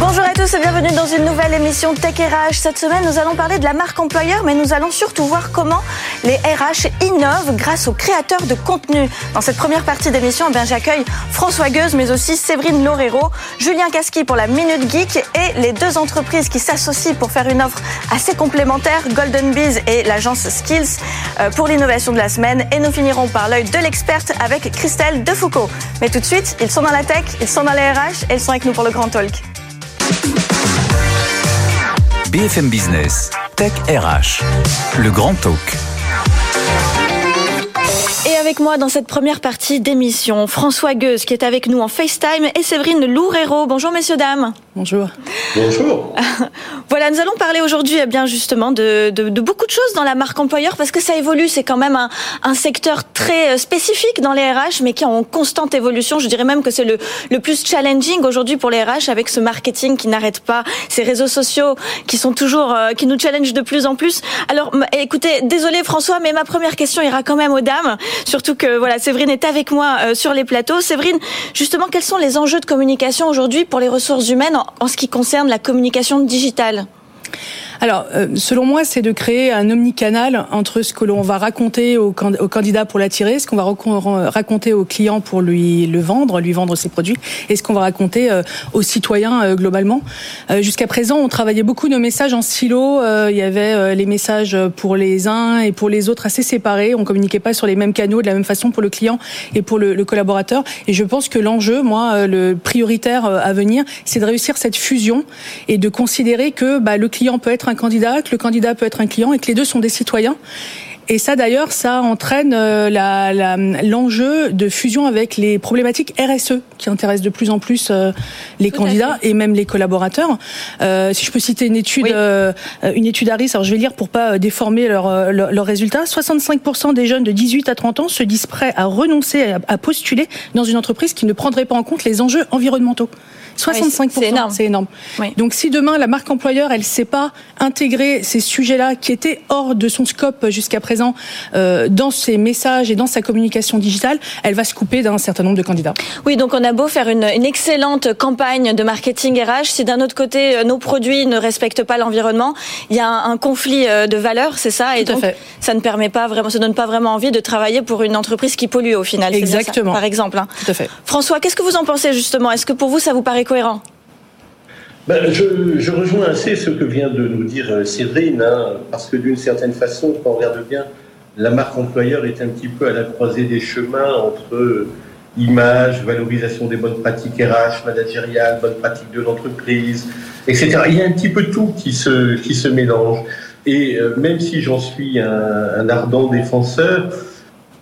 Bonjour à tous et bienvenue dans une nouvelle émission Tech RH. Cette semaine, nous allons parler de la marque employeur, mais nous allons surtout voir comment les RH innovent grâce aux créateurs de contenu. Dans cette première partie d'émission, eh j'accueille François Gueuse, mais aussi Séverine Lorero, Julien Casqui pour la Minute Geek et les deux entreprises qui s'associent pour faire une offre assez complémentaire, Golden Bees et l'agence Skills euh, pour l'innovation de la semaine. Et nous finirons par l'œil de l'experte avec Christelle Defoucault. Mais tout de suite, ils sont dans la tech, ils sont dans les RH et ils sont avec nous pour le Grand Talk. BFM Business, Tech RH, le grand talk. Et avec moi dans cette première partie d'émission, François Gueuse qui est avec nous en FaceTime et Séverine Loureiro. Bonjour messieurs, dames. Bonjour. Bonjour. voilà, nous allons parler aujourd'hui eh bien justement de, de, de, beaucoup de choses dans la marque employeur parce que ça évolue. C'est quand même un, un, secteur très euh, spécifique dans les RH, mais qui est en constante évolution. Je dirais même que c'est le, le plus challenging aujourd'hui pour les RH avec ce marketing qui n'arrête pas, ces réseaux sociaux qui sont toujours, euh, qui nous challengent de plus en plus. Alors, écoutez, désolé François, mais ma première question ira quand même aux dames. Surtout que voilà, Séverine est avec moi euh, sur les plateaux. Séverine, justement, quels sont les enjeux de communication aujourd'hui pour les ressources humaines en ce qui concerne la communication digitale alors, euh, selon moi, c'est de créer un omnicanal entre ce que l'on va raconter au, candidat pour l'attirer, ce qu'on va raconter au client pour lui le vendre, lui vendre ses produits, et ce qu'on va raconter euh, aux citoyens euh, globalement. Jusqu'à présent, on travaillait beaucoup nos messages en silo. Il y avait les messages pour les uns et pour les autres assez séparés. On communiquait pas sur les mêmes canaux de la même façon pour le client et pour le, collaborateur. Et je pense que l'enjeu, moi, le prioritaire à venir, c'est de réussir cette fusion et de considérer que bah, le client peut être un candidat, que le candidat peut être un client et que les deux sont des citoyens. Et ça, d'ailleurs, ça entraîne euh, l'enjeu de fusion avec les problématiques RSE qui intéressent de plus en plus euh, les candidats et même les collaborateurs. Euh, si je peux citer une étude, une étude Harris, alors je vais lire pour pas déformer leurs leur, résultats. 65% des jeunes de 18 à 30 ans se disent prêts à renoncer à postuler dans une entreprise qui ne prendrait pas en compte les enjeux environnementaux. 65%, c'est énorme. C'est énorme. Donc si demain la marque employeur, elle sait pas intégrer ces sujets-là qui étaient hors de son scope jusqu'à présent euh, dans ses messages et dans sa communication digitale, elle va se couper d'un certain nombre de candidats. Oui, donc on a beau faire une, une excellente campagne de marketing RH, si d'un autre côté euh, nos produits ne respectent pas l'environnement, il y a un, conflit euh, de valeurs, c'est ça, et donc ça ne permet pas vraiment, ça donne pas vraiment envie de travailler pour une entreprise qui pollue au final. Exactement. par exemple. Hein. Tout à fait. François, qu'est-ce que vous en pensez justement? Est-ce que pour vous ça vous paraît cohérent ben, je, rejoins assez ce que vient de nous dire euh, Séverine, hein, parce que d'une certaine façon, quand on regarde bien, la marque employeur est un petit peu à la croisée des chemins entre euh, image, valorisation des bonnes pratiques RH, managériales, bonnes pratiques de l'entreprise, etc. Il y a un petit peu tout qui se, qui se mélange. Et euh, même si j'en suis un, ardent défenseur,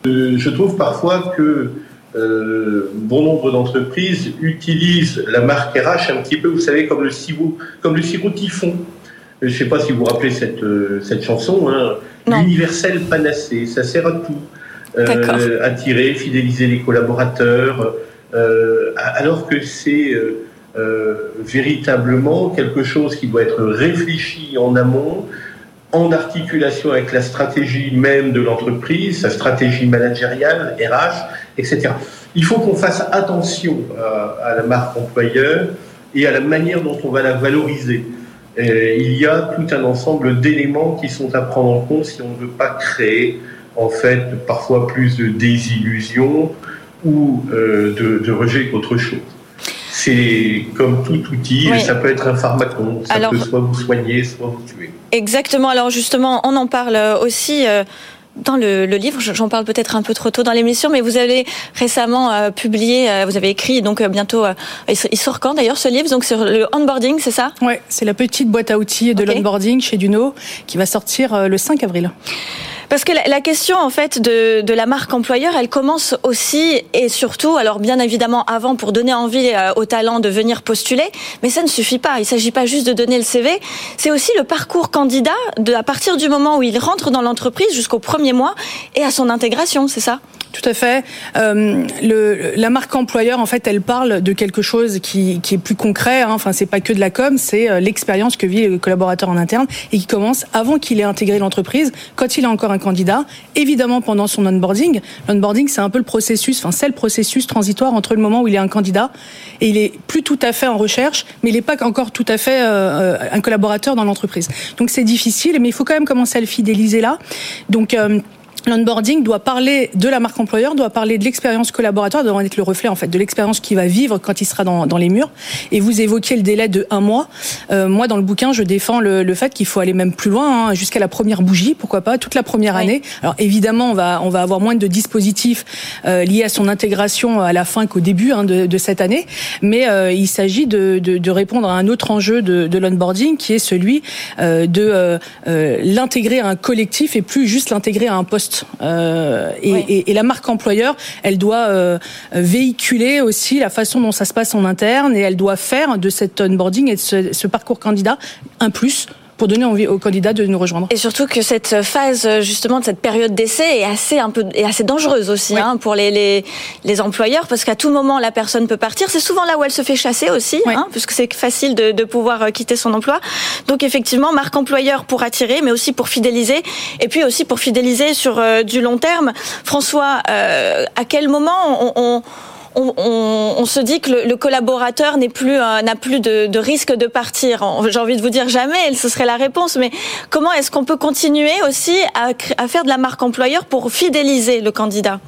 je trouve parfois que euh, bon nombre d'entreprises utilisent la marque RH un petit peu, vous savez, comme le sirop, comme le sirop typhon. Je ne sais pas si vous vous rappelez cette, euh, cette chanson, hein. l'universel panacée, ça sert à tout. Euh, attirer, fidéliser les collaborateurs, euh, alors que c'est véritablement quelque chose qui doit être réfléchi en amont, en articulation avec la stratégie même de l'entreprise, sa stratégie managériale, RH, etc. Il faut qu'on fasse attention à, la marque employeur et à la manière dont on va la valoriser. il y a tout un ensemble d'éléments qui sont à prendre en compte si on ne veut pas créer en fait parfois plus de désillusion ou euh, de rejet qu'autre chose c'est comme tout outil, ça peut être un pharmacon, ça peut soit vous soigner, soit vous tuer. Exactement, alors justement, on en parle aussi euh, dans le, livre, j'en parle peut-être un peu trop tôt dans l'émission, mais vous avez récemment euh, publié, euh, vous avez écrit, donc bientôt, il sort quand d'ailleurs ce livre? Donc sur le onboarding, c'est ça? Ouais, c'est la petite boîte à outils de l'onboarding chez Duno qui va sortir le 5 avril. Parce que la, question en fait de, la marque employeur, elle commence aussi et surtout, alors bien évidemment avant pour donner envie euh, aux talents de venir postuler, mais ça ne suffit pas. Il ne s'agit pas juste de donner le CV, c'est aussi le parcours candidat à partir du moment où il rentre dans l'entreprise jusqu'au premier mois et à son intégration, c'est ça? Tout à fait. Euh, la marque employeur, en fait, elle parle de quelque chose qui, qui est plus concret. Hein. Enfin, c'est pas que de la com, c'est euh, l'expérience que vit le collaborateur en interne et qui commence avant qu'il ait intégré l'entreprise, quand il est encore un candidat. Évidemment, pendant son onboarding. L'onboarding, c'est un peu le processus. Enfin, c'est le processus transitoire entre le moment où il est un candidat et il est plus tout à fait en recherche, mais il n'est pas encore tout à fait euh, un collaborateur dans l'entreprise. Donc, c'est difficile, mais il faut quand même commencer à le fidéliser là. Donc euh, L'onboarding doit parler de la marque employeur, doit parler de l'expérience collaborateur, doit être le reflet en fait de l'expérience qu'il va vivre quand il sera dans, dans, les murs. Et vous évoquiez le délai de un mois. Euh, moi, dans le bouquin, je défends le, le fait qu'il faut aller même plus loin, hein, jusqu'à la première bougie, pourquoi pas, toute la première année. Alors évidemment, on va on va avoir moins de dispositifs euh, liés à son intégration à la fin qu'au début hein, de, de, cette année, mais euh, il s'agit de, de, de, répondre à un autre enjeu de, de l'onboarding qui est celui euh, de euh, l'intégrer à un collectif et plus juste l'intégrer à un poste euh, et, la marque employeur, elle doit euh, véhiculer aussi la façon dont ça se passe en interne et elle doit faire de cet onboarding et de ce parcours candidat un plus pour donner envie aux candidats de nous rejoindre. Et surtout que cette phase, justement, de cette période d'essai est assez un peu est assez dangereuse aussi hein, pour les, les, les employeurs parce qu'à tout moment la personne peut partir. C'est souvent là où elle se fait chasser aussi, hein, puisque c'est facile de, de pouvoir euh, quitter son emploi. Donc effectivement, marque employeur pour attirer, mais aussi pour fidéliser, et puis aussi pour fidéliser sur euh, du long terme. François, euh, à quel moment on, on on, se dit que le, collaborateur euh, n'a plus de, risque de partir. J'ai envie de vous dire jamais, ce serait la réponse. Mais comment est-ce qu'on peut continuer aussi à, faire de la marque employeur pour fidéliser le candidat?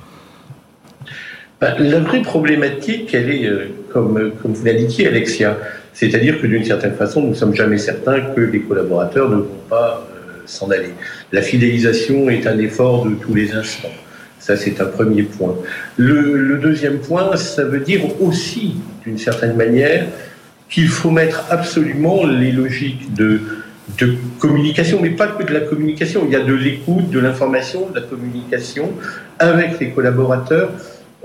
Ben, La vraie problématique, elle est, euh, comme, comme vous l'indiquiez, Alexia, c'est-à-dire que d'une certaine façon, nous ne sommes jamais certains que les collaborateurs ne vont pas euh, s'en aller. La fidélisation est un effort de tous les instants. Ça, c'est un premier point. Le, deuxième point, ça veut dire aussi, d'une certaine manière, qu'il faut mettre absolument les logiques de, communication, mais pas que de la communication. Il y a de l'écoute, de l'information, de la communication avec les collaborateurs,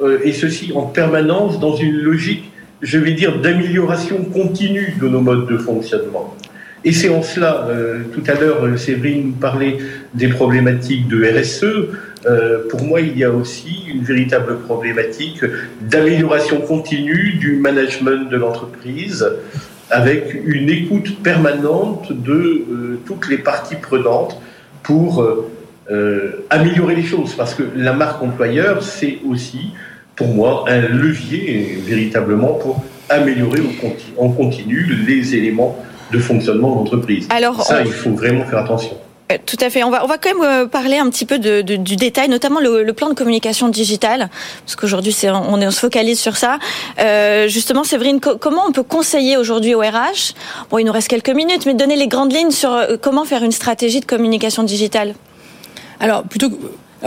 euh, et ceci en permanence dans une logique, je vais dire, d'amélioration continue de nos modes de fonctionnement. Et c'est en cela, euh, tout à l'heure, Séverine parlait des problématiques de RSE. Euh, pour moi, il y a aussi une véritable problématique d'amélioration continue du management de l'entreprise avec une écoute permanente de euh, toutes les parties prenantes pour euh, améliorer les choses. Parce que la marque employeur, c'est aussi, pour moi, un levier véritablement pour améliorer en continu les éléments de fonctionnement de l'entreprise. Alors, ça, il faut vraiment faire attention. Euh, tout à fait. On va, on va quand même euh, parler un petit peu du détail, notamment le, plan de communication digitale, parce qu'aujourd'hui on, se focalise sur ça. Euh, justement, Séverine, comment on peut conseiller aujourd'hui au RH Bon, il nous reste quelques minutes, mais donner les grandes lignes sur comment faire une stratégie de communication digitale. Alors, plutôt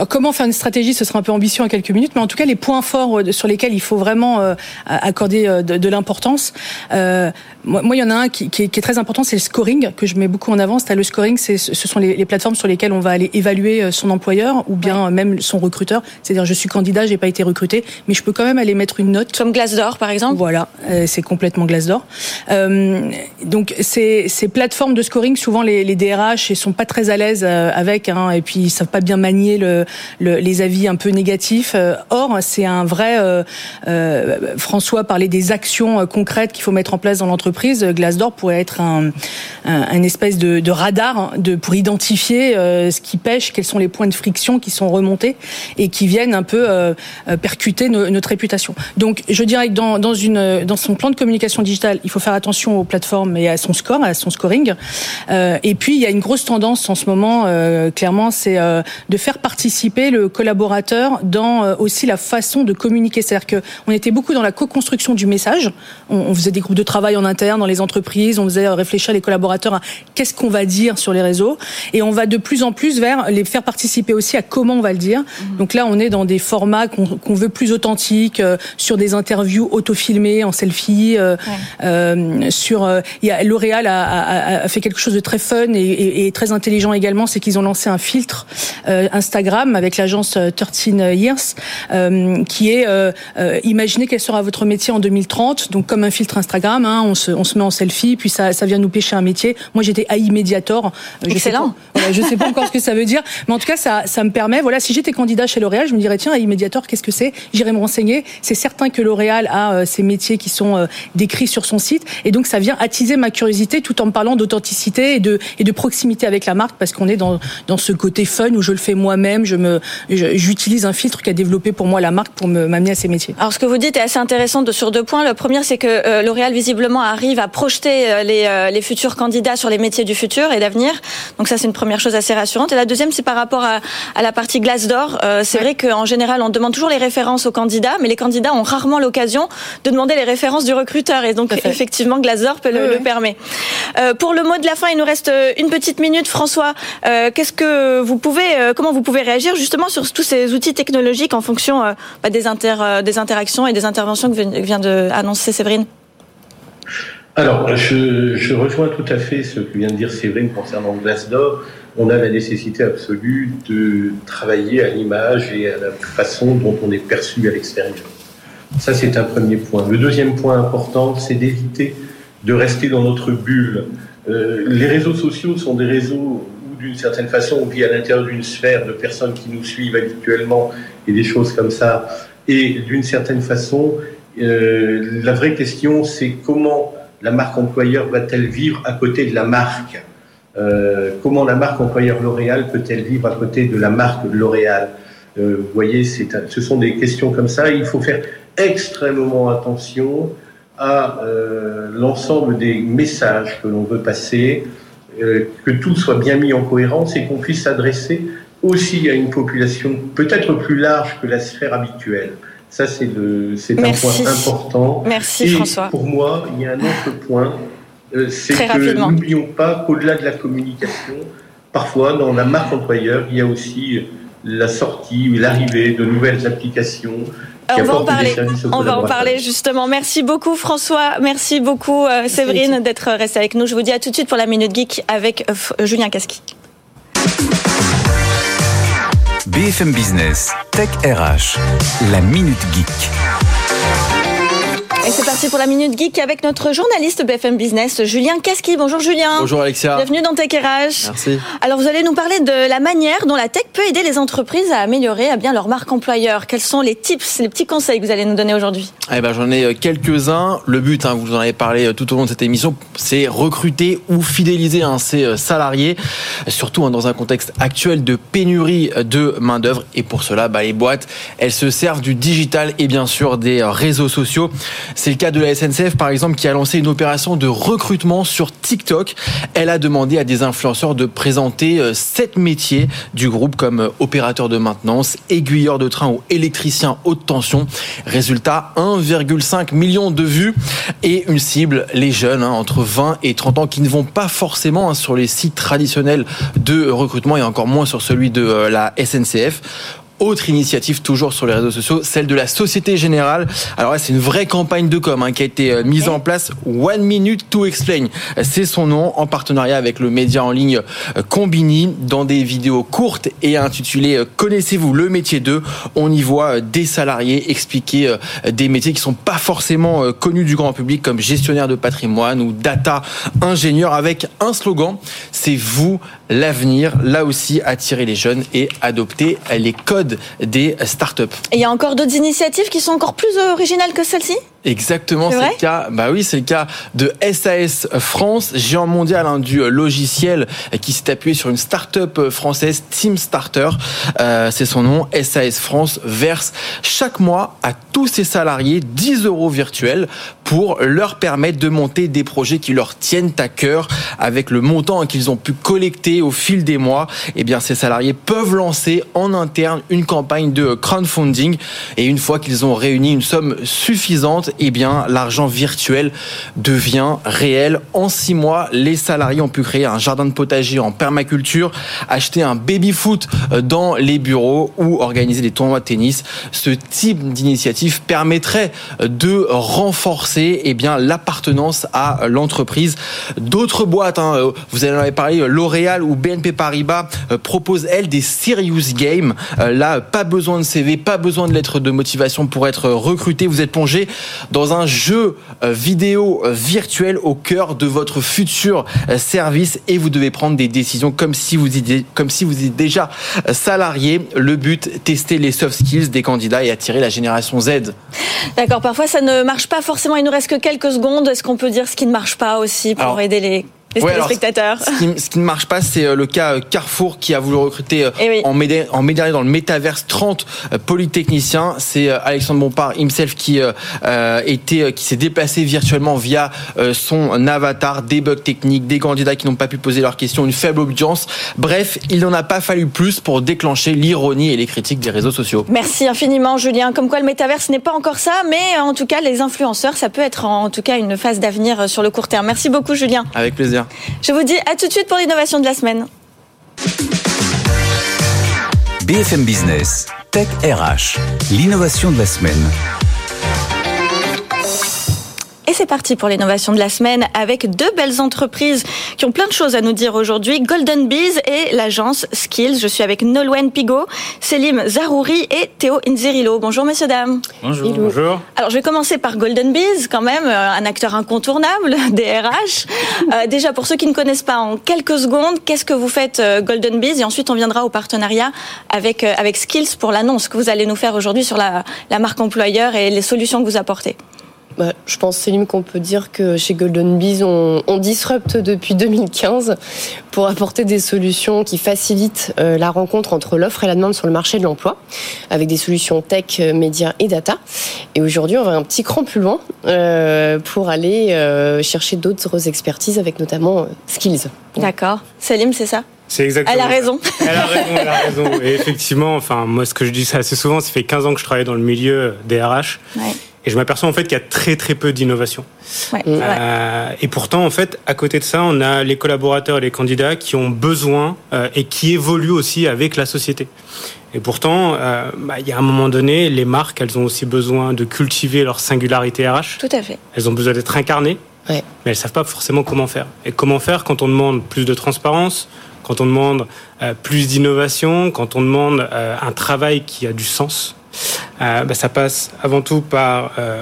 comment faire une stratégie, ce sera un peu ambitieux en quelques minutes, mais en tout cas les points forts sur lesquels il faut vraiment accorder de, de l'importance. Euh, moi, il y en a un qui, qui, est, qui est, très important, c'est le scoring que je mets beaucoup en avant. le scoring, c'est ce sont les, les, plateformes sur lesquelles on va aller évaluer euh, son employeur ou bien même son recruteur. C'est-à-dire, je suis candidat, j'ai pas été recruté, mais je peux quand même aller mettre une note. Comme Glassdoor, par exemple. Voilà, euh, c'est complètement Glassdoor. Euh, donc ces, ces plateformes de scoring, souvent les, les DRH, ils sont pas très à l'aise euh, avec, hein, et puis ils savent pas bien manier le, le, les avis un peu négatifs. Or, c'est un vrai. François parlait des actions concrètes qu'il faut mettre en place dans l'entreprise entreprise, Glassdoor pourrait être un, espèce de, radar de, pour identifier euh, ce qui pêche, quels sont les points de friction qui sont remontés et qui viennent un peu euh, euh, percuter notre réputation. Donc, je dirais que dans, dans son plan de communication digitale, il faut faire attention aux plateformes et à son score, à son scoring. et puis, il y a une grosse tendance en ce moment, clairement, c'est de faire participer participer le collaborateur dans euh, aussi la façon de communiquer. C'est-à-dire qu'on était beaucoup dans la co-construction du message. On, faisait des groupes de travail en interne dans les entreprises. On faisait réfléchir les collaborateurs à qu'est-ce qu'on va dire sur les réseaux. Et on va de plus en plus vers les faire participer aussi à comment on va le dire. Mhm. Donc là, on est dans des formats qu'on veut plus authentiques, euh, sur des interviews autofilmées en selfie. Euh, euh, sur, il y a L'Oréal a, a, fait quelque chose de très fun et, et, très intelligent également, c'est qu'ils ont lancé un filtre Instagram avec l'agence 13 Years, qui est imaginez quel sera votre métier en 2030. Donc comme un filtre Instagram, hein, on, se, on se met en selfie, puis ça, ça vient nous pêcher un métier. Moi, j'étais AI Mediator. Excellent. Je sais, pas, je sais pas encore ce que ça veut dire, mais en tout cas, ça, ça me permet. Voilà, si j'étais candidat chez L'Oréal, je me dirais tiens, AI Mediator, qu'est-ce que c'est? J'irai me renseigner. C'est certain que L'Oréal a euh, ces métiers qui sont euh, décrits sur son site, et donc ça vient attiser ma curiosité tout en me parlant d'authenticité et de et de proximité avec la marque, parce qu'on est dans dans ce côté fun où je le fais moi-même. Je me j'utilise un filtre qu'a développé pour moi la marque pour m'amener à ces métiers. Alors ce que vous dites est assez intéressant de, sur deux points. Le premier, c'est que euh, L'Oréal visiblement arrive à projeter les, les futurs candidats sur les métiers du futur et d'avenir. Donc ça, c'est une première chose assez rassurante. Et la deuxième, c'est par rapport à, à la partie glace d'or. Euh, c'est vrai qu'en général, on demande toujours les références aux candidats, mais les candidats ont rarement l'occasion de demander les références du recruteur. Et donc, effectivement, glace d'or peut le, le permet. Euh, pour le mot de la fin, il nous reste une petite minute. François, euh, qu'est-ce que vous pouvez, euh, comment vous pouvez réagir justement sur tous ces outils technologiques en fonction euh, bah, des, inter, des interactions et des interventions que vient d'annoncer Séverine alors, je, rejoins tout à fait ce que vient de dire Séverine concernant Glassdoor. On a la nécessité absolue de travailler à l'image et à la façon dont on est perçu à l'extérieur. Ça, c'est un premier point. Le deuxième point important, c'est d'éviter de rester dans notre bulle. Euh, les réseaux sociaux sont des réseaux d'une certaine façon, on vit à l'intérieur d'une sphère de personnes qui nous suivent habituellement et des choses comme ça. Et d'une certaine façon, euh, la vraie question, c'est comment la marque employeur va-t-elle vivre à côté de la marque? Euh, Comment la marque employeur L'Oréal peut-elle vivre à côté de la marque L'Oréal? Euh, Vous voyez, ce sont des questions comme ça. Il faut faire extrêmement attention à euh, l'ensemble des messages que l'on veut passer, que tout soit bien mis en cohérence et qu'on puisse s'adresser aussi à une population peut-être plus large que la sphère habituelle. Ça, c'est un point important. Merci, Et François. Pour moi, il y a un autre point, euh, c'est que n'oublions pas qu'au-delà de la communication, parfois, dans la marque employeur, il y a aussi la sortie ou l'arrivée de nouvelles applications. On va en parler. On va en parler justement. Merci beaucoup François, merci beaucoup euh, Séverine d'être resté avec nous. Je vous dis à tout de suite pour la minute geek avec euh, Julien Casqui. BFM Business, Tech RH, la Minute Geek. Et c'est parti pour la Minute Geek avec notre journaliste BFM Business, Julien Casqui. Bonjour Julien. Bonjour Alexia. Bienvenue dans Tech RH. Merci. Alors vous allez nous parler de la manière dont la tech peut aider les entreprises à améliorer à bien leur marque employeur. Quels sont les tips, les petits conseils que vous allez nous donner aujourd'hui? Eh ben, J'en ai euh, quelques-uns. Le but, hein, vous en avez parlé euh, tout au long de cette émission, c'est recruter ou fidéliser hein, ses euh, salariés, surtout hein, dans un contexte actuel de pénurie de main-d'œuvre. Et pour cela, bah, les boîtes, elles se servent du digital et bien sûr des réseaux sociaux. C'est le cas de la SNCF, par exemple, qui a lancé une opération de recrutement sur TikTok. Elle a demandé à des influenceurs de présenter euh, sept métiers du groupe comme euh, opérateur de maintenance, aiguilleur de train ou électricien haute tension. Résultat, 1,5 million de vues et une cible, les jeunes hein, entre 20 et 30 ans qui ne vont pas forcément hein, sur les sites traditionnels de recrutement et encore moins sur celui de euh, la SNCF. Autre initiative toujours sur les réseaux sociaux, celle de la Société Générale. Alors là, c'est une vraie campagne de com hein, qui a été euh, mise en place. One Minute to Explain, c'est son nom, en partenariat avec le média en ligne euh, Combini, dans des vidéos courtes et intitulées euh, Connaissez-vous le métier 2 On y voit des salariés expliquer des métiers qui sont pas forcément connus du grand public, comme gestionnaire de patrimoine ou data ingénieur, avec un slogan c'est vous l'avenir. Là aussi, attirer les jeunes et adopter les codes des startups. Et il y a encore d'autres initiatives qui sont encore plus originales que celle-ci? Exactement, C'est le cas. Bah oui, c'est le cas de SAS France, géant mondial hein, du logiciel qui s'est appuyé sur une start-up française, Team Starter. Euh, c'est son nom. SAS France verse chaque mois à tous ses salariés 10 euros virtuels pour leur permettre de monter des projets qui leur tiennent à cœur. Avec le montant qu'ils ont pu collecter au fil des mois, eh bien ces salariés peuvent lancer en interne une campagne de crowdfunding. Et une fois qu'ils ont réuni une somme suffisante, eh bien l'argent virtuel devient réel. En six mois, les salariés ont pu créer un jardin de potager en permaculture, acheter un baby-foot dans les bureaux ou organiser des tournois de tennis. Ce type d'initiative permettrait de renforcer eh bien l'appartenance à l'entreprise. D'autres boîtes, hein, vous en avez parlé, L'Oréal ou BNP Paribas euh, proposent elles des serious games. Euh, Là, pas besoin de CV, pas besoin de lettre de motivation pour être recruté. Vous êtes plongé dans un jeu euh, vidéo euh, virtuel au cœur de votre futur euh, service et vous devez prendre des décisions comme si vous étiez, comme si vous étiez déjà salarié. Le but, tester les soft skills des candidats et attirer la génération Z. D'accord, parfois ça ne marche pas forcément, il nous reste que quelques secondes. Est-ce qu'on peut dire ce qui ne marche pas aussi pour Alors, aider les, les Ouais, alors, téléspectateurs Ce qui, ce qui ne marche pas, c'est euh, le cas euh, Carrefour qui a voulu recruter euh, Eh oui. en mai en mai dernier dans le métaverse 30 euh, polytechniciens. C'est Alexandre Bompard himself qui euh, était qui s'est déplacé virtuellement via son avatar, des bugs techniques, des candidats qui n'ont pas pu poser leurs questions, une faible audience. Bref, il n'en a pas fallu plus pour déclencher l'ironie et les critiques des réseaux sociaux. Merci infiniment Julien. Comme quoi le métaverse n'est pas encore ça, mais en tout cas les influenceurs, ça peut être en tout cas une phase d'avenir sur le court terme. Merci beaucoup Julien. Avec plaisir. Je vous dis à tout de suite pour l'innovation de la semaine. BFM Business, Tech RH, l'innovation de la semaine. Et c'est parti pour l'innovation de la semaine avec deux belles entreprises qui ont plein de choses à nous dire aujourd'hui. Golden Bees et l'agence Skills. Je suis avec Nolwenn Pigot, Selim Zarouri et Théo Inzirilo. Bonjour messieurs, dames. Bonjour. Bonjour. Alors je vais commencer par Golden Bees quand même, euh, un acteur incontournable des RH. Euh, déjà pour ceux qui ne connaissent pas, en quelques secondes, qu'est-ce que vous faites euh, Golden Bees? Et ensuite on viendra au partenariat avec, euh, avec Skills pour l'annonce que vous allez nous faire aujourd'hui sur la, la marque employeur et les solutions que vous apportez. Bah, je pense, Céline, qu'on peut dire que chez Golden Bees, on, on disrupte depuis 2015 pour apporter des solutions qui facilitent euh, la rencontre entre l'offre et la demande sur le marché de l'emploi, avec des solutions tech, euh, médias et data. Et aujourd'hui, on va un petit cran plus loin euh, pour aller euh, chercher d'autres expertises, avec notamment euh, Skills. D'accord. Selim, c'est ça? C'est exactement. Elle a ça. raison. Elle a raison, elle a raison. Et effectivement, enfin, moi, ce que je dis assez souvent, ça fait 15 ans que je travaille dans le milieu des RH. Ouais. Et je m'aperçois en fait qu'il y a très très peu d'innovation. Ouais, c'est vrai. Euh, et pourtant, en fait, à côté de ça, on a les collaborateurs et les candidats qui ont besoin euh, et qui évoluent aussi avec la société. Et pourtant, euh, bah, il y a un moment donné, les marques, elles ont aussi besoin de cultiver leur singularité RH. Tout à fait. Elles ont besoin d'être incarnées, Ouais. mais elles savent pas forcément comment faire. Et comment faire quand on demande plus de transparence, quand on demande euh, plus d'innovation, quand on demande euh, un travail qui a du sens? Euh, bah, ça passe avant tout par euh,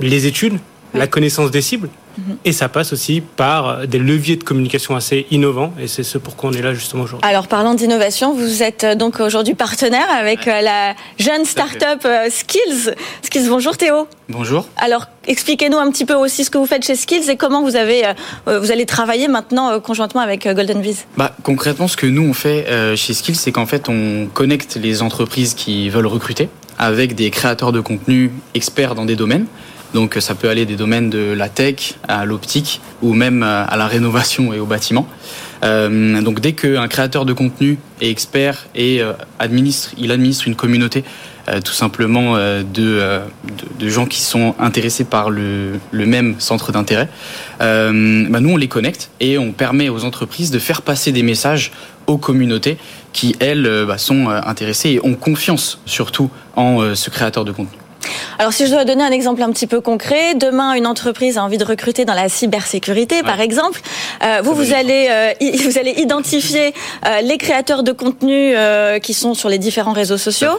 les études, la connaissance des cibles. Et ça passe aussi par euh, des leviers de communication assez innovants, et c'est ce pourquoi on est là justement aujourd'hui. Alors parlant d'innovation, vous êtes euh, donc aujourd'hui partenaire avec euh, la jeune start-up Skills. Skills, bonjour Théo. Bonjour. Alors expliquez-nous un petit peu aussi ce que vous faites chez Skills et comment vous avez vous allez travailler maintenant conjointement avec Golden Bees. Bah, concrètement, ce que nous on fait chez Skills, c'est qu'en fait on connecte les entreprises qui veulent recruter avec des créateurs de contenu experts dans des domaines. Donc ça peut aller des domaines de la tech à l'optique ou même euh, à la rénovation et au bâtiment. Euh, donc dès qu'un créateur de contenu est expert et euh, administre, il administre une communauté euh, tout simplement euh, de, euh, gens qui sont intéressés par le, même centre d'intérêt, euh, bah nous on les connecte et on permet aux entreprises de faire passer des messages aux communautés qui elles euh, bah, sont euh, intéressées et ont confiance surtout en euh, ce créateur de contenu. Alors si je dois donner un exemple un petit peu concret, demain une entreprise a envie de recruter dans la cybersécurité par exemple, euh, vous vous allez euh, vous allez identifier euh, les créateurs de contenu euh, qui sont sur les différents réseaux sociaux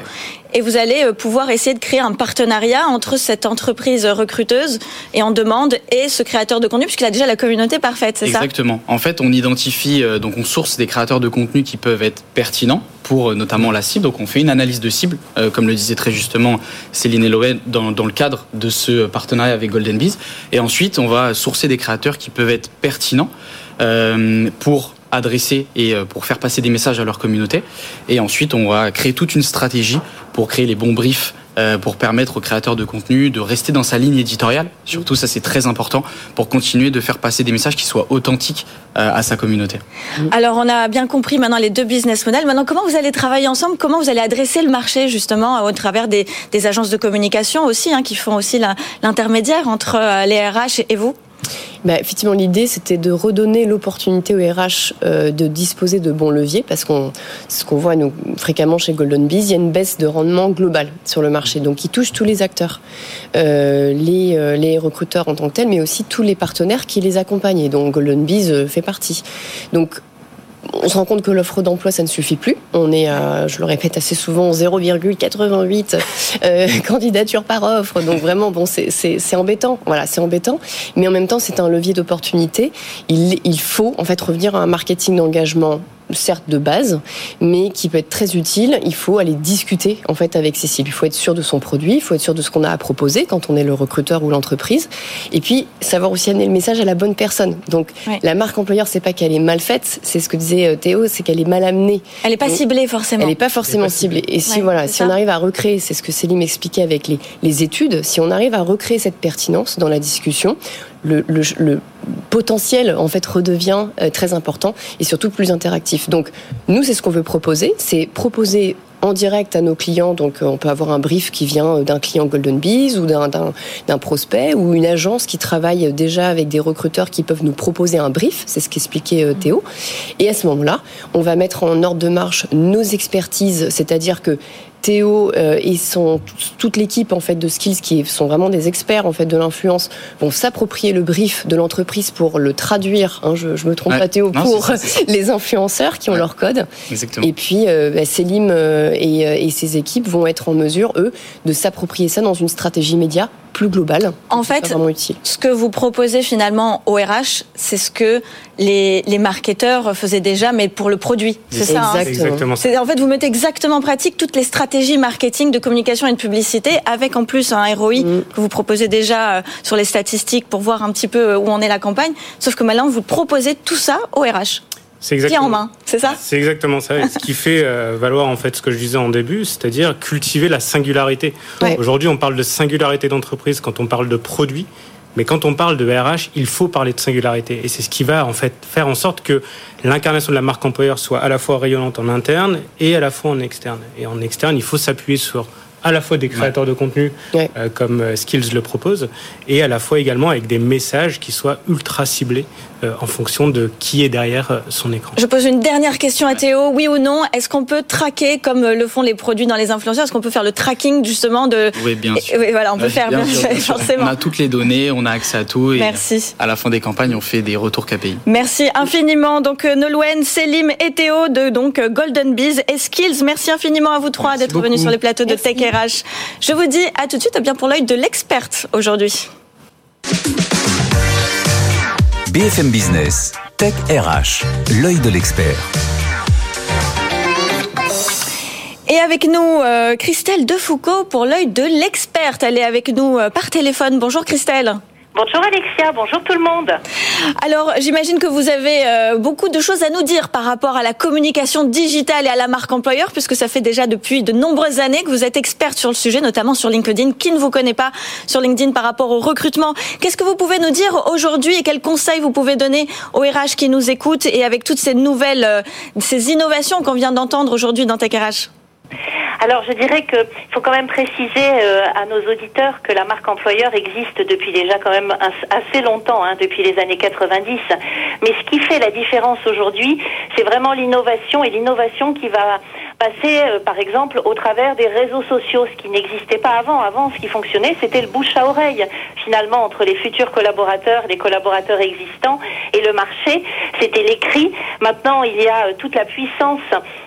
et vous allez euh, pouvoir essayer de créer un partenariat entre cette entreprise recruteuse et en demande et ce créateur de contenu puisqu'il a déjà la communauté parfaite, c'est ça? Exactement. En fait, on identifie, euh, donc on source des créateurs de contenu qui peuvent être pertinents pour euh, notamment la cible. Donc on fait une analyse de cible, comme le disait très justement Céline dans, dans le cadre de ce partenariat avec Golden Bees. Et ensuite, on va sourcer des créateurs qui peuvent être pertinents pour adresser et pour faire passer des messages à leur communauté. Et ensuite, on va créer toute une stratégie pour créer les bons briefs euh, pour permettre aux créateurs de contenu de rester dans sa ligne éditoriale. Surtout, ça c'est très important pour continuer de faire passer des messages qui soient authentiques euh, à sa communauté. Alors, on a bien compris maintenant les deux business models. Maintenant, comment vous allez travailler ensemble? Comment vous allez adresser le marché justement au travers des, agences de communication aussi, hein, qui font aussi l'intermédiaire entre euh, les RH et vous? Bah, effectivement, l'idée, c'était de redonner l'opportunité aux RH euh, de disposer de bons leviers, parce qu'on, ce qu'on voit nous, fréquemment chez Golden Bees, il y a une baisse de rendement globale sur le marché, donc qui touche tous les acteurs, euh, les, euh, les recruteurs en tant que tels, mais aussi tous les partenaires qui les accompagnent, et dont Golden Bees fait partie. Donc, on se rend compte que l'offre d'emploi, ça ne suffit plus. On est, je le répète assez souvent, 0,88 euh, candidatures par offre. Donc vraiment, bon, c'est embêtant. Voilà, c'est embêtant. Mais en même temps, c'est un levier d'opportunité. Il, il faut en fait revenir à un marketing d'engagement certes de base, mais qui peut être très utile. Il faut aller discuter en fait avec Cécile. Il faut être sûr de son produit, il faut être sûr de ce qu'on a à proposer quand on est le recruteur ou l'entreprise, et puis savoir aussi amener le message à la bonne personne. Donc la marque employeur, c'est pas qu'elle est mal faite, c'est ce que disait euh, Théo, c'est qu'elle est mal amenée. Elle n'est pas ciblée forcément. Elle n'est pas forcément ciblée. Et si voilà, si on arrive à recréer, c'est ce que Céline m'expliquait avec les, les études, si on arrive à recréer cette pertinence dans la discussion, le, potentiel en fait redevient euh, très important et surtout plus interactif. Donc nous, c'est ce qu'on veut proposer, c'est proposer en direct à nos clients. Donc, euh, on peut avoir un brief qui vient d'un client Golden Bees ou d'un prospect ou une agence qui travaille déjà avec des recruteurs qui peuvent nous proposer un brief. C'est ce qu'expliquait euh, Théo. Et à ce moment-là, on va mettre en ordre de marche nos expertises, c'est-à-dire que Théo euh, et son, toute l'équipe en fait de Skills qui sont vraiment des experts en fait de l'influence vont s'approprier le brief de l'entreprise pour le traduire. Hein, je, je me trompe pas Théo pour les influenceurs qui ont leur code. Exactement. Et puis euh, bah, Selim euh, et, euh, et ses équipes vont être en mesure eux de s'approprier ça dans une stratégie média plus global. En fait, ce que vous proposez finalement au RH, c'est ce que les, les marketeurs faisaient déjà, mais pour le produit. C'est ça. Hein exactement. En fait, vous mettez exactement en pratique toutes les stratégies marketing de communication et de publicité, avec en plus un ROI mm. que vous proposez déjà euh, sur les statistiques pour voir un petit peu où en est la campagne. Sauf que maintenant, vous proposez tout ça au RH. C'est exactement. en main, c'est ça C'est exactement ça. ce qui fait euh, valoir en fait ce que je disais en début, c'est-à-dire cultiver la singularité. Aujourd'hui, on parle de singularité d'entreprise quand on parle de produit, mais quand on parle de RH, il faut parler de singularité. Et c'est ce qui va en fait faire en sorte que l'incarnation de la marque employeur soit à la fois rayonnante en interne et à la fois en externe. Et en externe, il faut s'appuyer sur à la fois des créateurs de contenu euh, comme euh, Skills le propose et à la fois également avec des messages qui soient ultra ciblés euh, en fonction de qui est derrière son écran. Je pose une dernière question à Théo. Oui ou non, est-ce qu'on peut traquer, comme le font les produits dans les influenceurs, est-ce qu'on peut faire le tracking justement de... Oui, bien sûr. Oui, voilà, on peut faire, bien, forcément. On a toutes les données, on a accès à tout. Et Merci. À la fin des campagnes, on fait des retours KPI. Merci infiniment. Donc, Nolwenn, Selim et Théo de donc, Golden Bees et Skills. Merci infiniment à vous trois d'être venus sur les plateaux de Tech RH. Je vous dis à tout de suite, bien pour l'œil de l'experte aujourd'hui. BFM Business, Tech RH, l'œil de l'expert. Et avec nous, euh, Christelle Defoucault pour l'œil de l'experte. Elle est avec nous euh, par téléphone. Bonjour Christelle. Bonjour Alexia, bonjour tout le monde. Alors j'imagine que vous avez euh, beaucoup de choses à nous dire par rapport à la communication digitale et à la marque employeur, puisque ça fait déjà depuis de nombreuses années que vous êtes experte sur le sujet, notamment sur LinkedIn. Qui ne vous connaît pas sur LinkedIn par rapport au recrutement? Qu'est-ce que vous pouvez nous dire aujourd'hui et quels conseils vous pouvez donner aux RH qui nous écoutent et avec toutes ces nouvelles, euh, ces innovations qu'on vient d'entendre aujourd'hui dans Tech RH alors, je dirais qu'il faut quand même préciser euh, à nos auditeurs que la marque employeur existe depuis déjà quand même assez longtemps, hein, depuis les années 90. Mais ce qui fait la différence aujourd'hui, c'est vraiment l'innovation et l'innovation qui va passer, euh, par exemple, au travers des réseaux sociaux, ce qui n'existait pas avant. Avant, ce qui fonctionnait, c'était le bouche à oreille, finalement, entre les futurs collaborateurs, les collaborateurs existants et le marché. C'était l'écrit. Maintenant, il y a euh, toute la puissance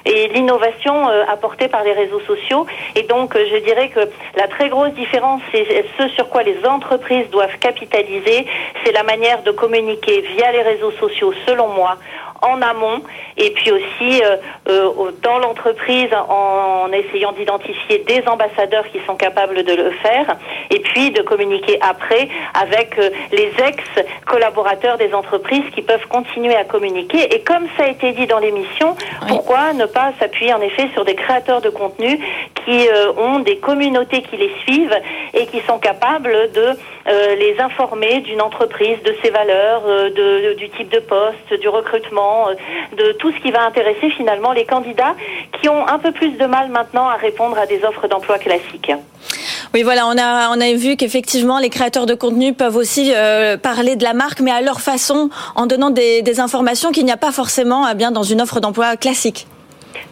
et l'innovation apportée par les réseaux sociaux. Et donc, je dirais que la très grosse différence, c'est ce sur quoi les entreprises doivent capitaliser, c'est la manière de communiquer via les réseaux sociaux, selon moi, en amont et puis aussi euh, euh, dans l'entreprise en, essayant d'identifier des ambassadeurs qui sont capables de le faire et puis de communiquer après avec euh, les ex-collaborateurs des entreprises qui peuvent continuer à communiquer. Et comme ça a été dit dans l'émission, pourquoi ne pas s'appuyer en effet sur des créateurs de contenu qui ont des communautés qui les suivent et qui sont capables de les informer d'une entreprise, de ses valeurs, de, du type de poste, du recrutement, de tout ce qui va intéresser finalement les candidats qui ont un peu plus de mal maintenant à répondre à des offres d'emploi classiques. Oui, voilà, on a vu qu'effectivement les créateurs de contenu peuvent aussi euh, parler de la marque, mais à leur façon, en donnant des, des informations qu'il n'y a pas forcément eh bien dans une offre d'emploi classique.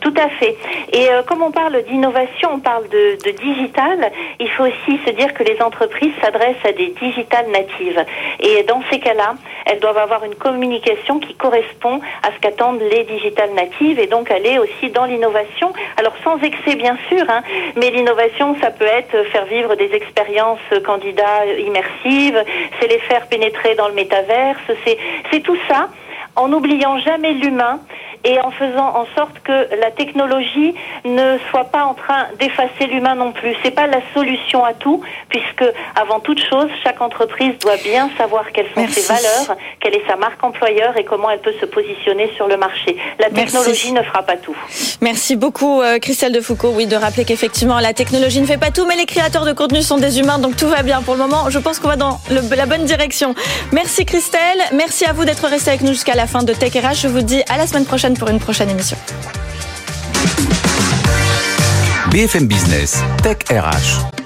Tout à fait. Et euh, comme on parle d'innovation, on parle de, digital, il faut aussi se dire que les entreprises s'adressent à des digital natives. Et dans ces cas-là, elles doivent avoir une communication qui correspond à ce qu'attendent les digital natives et donc aller aussi dans l'innovation. Alors sans excès bien sûr, hein, mais l'innovation, ça peut être faire vivre des expériences candidats immersives, c'est les faire pénétrer dans le métaverse, c'est tout ça en n'oubliant jamais l'humain et en faisant en sorte que la technologie ne soit pas en train d'effacer l'humain non plus. C'est pas la solution à tout, puisque avant toute chose, chaque entreprise doit bien savoir quelles sont ses valeurs, quelle est sa marque employeur et comment elle peut se positionner sur le marché. La technologie ne fera pas tout. Merci beaucoup, euh, Christelle Defoucault. Oui, de rappeler qu'effectivement, la technologie ne fait pas tout, mais les créateurs de contenu sont des humains, donc tout va bien pour le moment. Je pense qu'on va dans la bonne direction. Merci, Christelle. Merci à vous d'être resté avec nous jusqu'à la fin de Tech RH. Je vous dis à la semaine pour une prochaine émission. BFM Business, Tech RH.